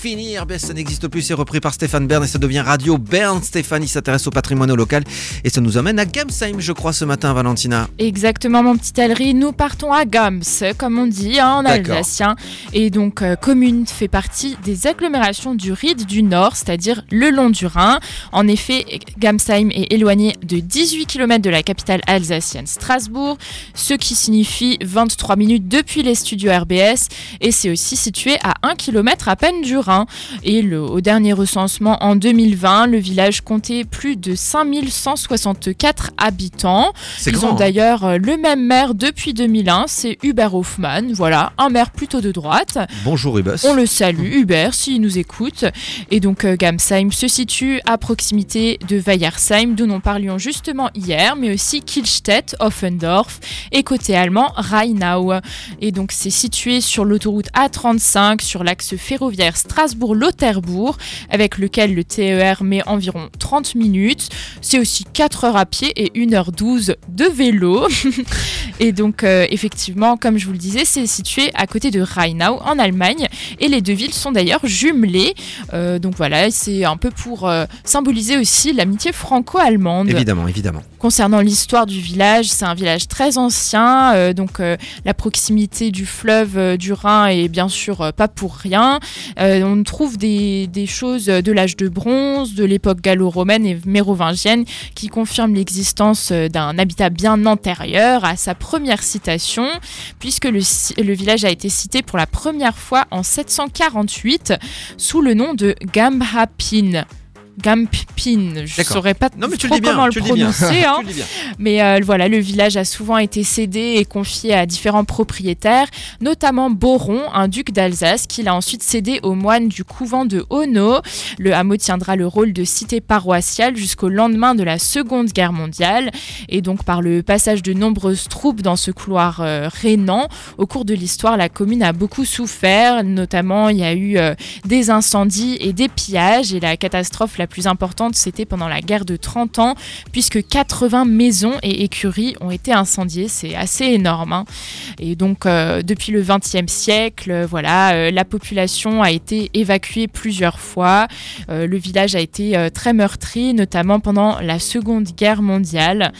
Finir, RBS, ça n'existe plus, c'est repris par Stéphane Bern et ça devient Radio Bern. Stéphane, il s'intéresse au patrimoine local et ça nous amène à Gamsheim, je crois, ce matin, Valentina. Exactement, mon petit Alri. Nous partons à Gams, comme on dit hein, en alsacien. Et donc, euh, commune fait partie des agglomérations du Ride du Nord, c'est-à-dire le long du Rhin. En effet, Gamsheim est éloigné de 18 km de la capitale alsacienne Strasbourg, ce qui signifie 23 minutes depuis les studios RBS. Et c'est aussi situé à 1 km à peine du Rhin. Et le- au dernier recensement en 2020, le village comptait plus de 5164 habitants. Ils grand. ont hein. d'ailleurs euh, le même maire depuis 2001, c'est Hubert Hoffmann. Voilà, un maire plutôt de droite. Bonjour, Rubus. On le salue, Hubert, s'il nous écoute. Et donc, euh, Gamsheim se situe à proximité de Weiersheim, d'où nous parlions justement hier, mais aussi Kielstedt, Offendorf et côté allemand, Rheinau. Et donc, c'est situé sur l'autoroute A35, sur l'axe ferroviaire Strasbourg-Lauterbourg, avec lequel le TER met environ 30 minutes. C'est aussi 4 heures à pied et 1h12 de vélo. et donc, euh, effectivement, comme je vous le disais, c'est situé à côté de Rheinau, en Allemagne. Et les deux villes sont d'ailleurs jumelées. Euh, donc voilà, c'est un peu pour euh, symboliser aussi l'amitié franco-allemande. Évidemment, évidemment. Concernant l'histoire du village, c'est un village très ancien, donc la proximité du fleuve du Rhin est bien sûr pas pour rien. Euh, on trouve des, choses de l'âge de bronze, de l'époque gallo-romaine et mérovingienne qui confirment l'existence euh, d'un habitat bien antérieur à sa première citation, puisque le, village a été cité pour la première fois en 748 sous le nom de Gamhapin. Gampin, je D'accord. saurais pas Non, mais trop comment le prononcer. hein. Tu. Mais euh, voilà, le village a souvent été cédé et confié à différents propriétaires, notamment Boron, un duc d'Alsace, qu'il a ensuite cédé aux moines du couvent de Honno. Le hameau tiendra le rôle de cité paroissiale jusqu'au lendemain de la Seconde Guerre mondiale. Et donc, par le passage de nombreuses troupes dans ce couloir euh, au cours de l'histoire, la commune a beaucoup souffert. Notamment, il y a eu euh, des incendies et des pillages. Et la catastrophe la plus importante, c'était pendant la guerre de 30 ans, puisque 80 maisons et écuries ont été incendiées. C'est assez énorme. hein. Et donc, euh, depuis le XXe siècle, voilà, euh, la population a été évacuée plusieurs fois. Euh, le village a été très meurtri, notamment pendant la Seconde Guerre mondiale.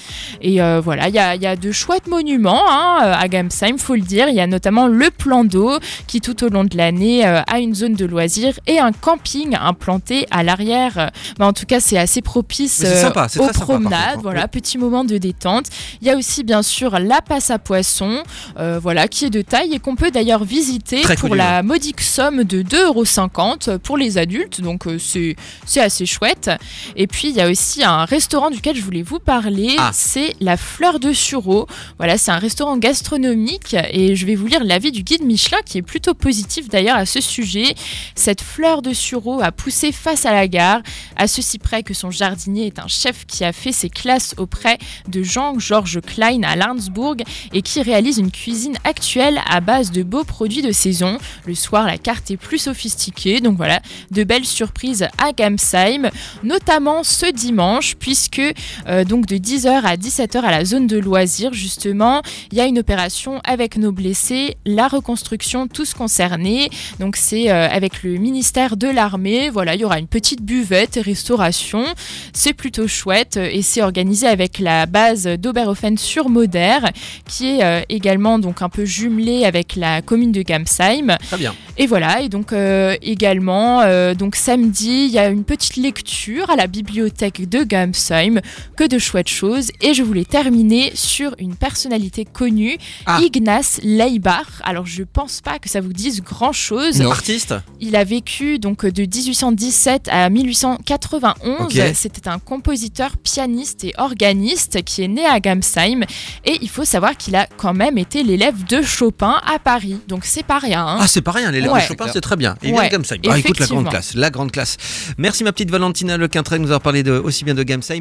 Et voilà, il y a, de chouettes monuments hein, à Gamsheim, faut le dire. Il y a notamment le plan d'eau qui, tout au long de l'année, a une zone de loisirs et un camping implanté à l'arrière. Euh, bah, en tout cas, c'est assez propice euh, sympa, aux sympa, promenades. hein. Voilà, petit moment de détente. Il y a aussi, bien sûr, la passe à poissons, euh, voilà, qui est de taille et qu'on peut d'ailleurs visiter Très pour la modique somme de 2,50€ pour les adultes. Donc, c'est c'est assez chouette. Et puis, il y a aussi un restaurant duquel je voulais vous parler. Ah. C'est la Fleur de Sureau. Voilà, c'est un restaurant gastronomique et je vais vous lire l'avis du guide Michelin qui est plutôt positif d'ailleurs à ce sujet. Cette fleur de sureau a poussé face à la gare, à ceci près que son jardinier est un chef qui a fait ses classes auprès de Jean-Georges Klein à Larnsbourg et qui réalise une cuisine actuelle à base de beaux produits de saison. Le soir, la carte est plus sophistiquée, donc voilà, de belles surprises à Gamsheim, notamment ce dimanche, puisque euh, de 10h à 17h à la zone de loisirs, justement, il y a une opération avec nos blessés, la reconstruction, tous concernés. Donc c'est euh, avec le ministère de l'armée. Voilà, il y aura une petite buvette et restauration. C'est plutôt chouette euh, et c'est organisé avec la base d'Oberhofen sur Moder, qui est euh, également donc un peu jumelée avec la commune de Gamsheim. Très bien. Et voilà, et donc euh, également, euh, donc samedi, il y a une petite lecture à la bibliothèque de Gamsheim, que de chouettes choses. Et je voulais terminer sur une personnalité connue, Ah. Ignace Leibach. Alors je pense pas que ça vous dise grand chose. Artiste? Il a vécu donc de 1817 à 1891. Ok. C'était un compositeur, pianiste et organiste qui est né à Gamsheim. Et il faut savoir qu'il a quand même été l'élève de Chopin à Paris. Donc c'est pas rien. hein. Ah, c'est pas rien, l'élève Ouais. de Chopin, c'est très bien. Ouais, de Gamsheim. Ah, écoute, la grande classe, la grande classe. Merci ma petite Valentina Le Quintrel, nous avoir parlé de, aussi bien de Gamsheim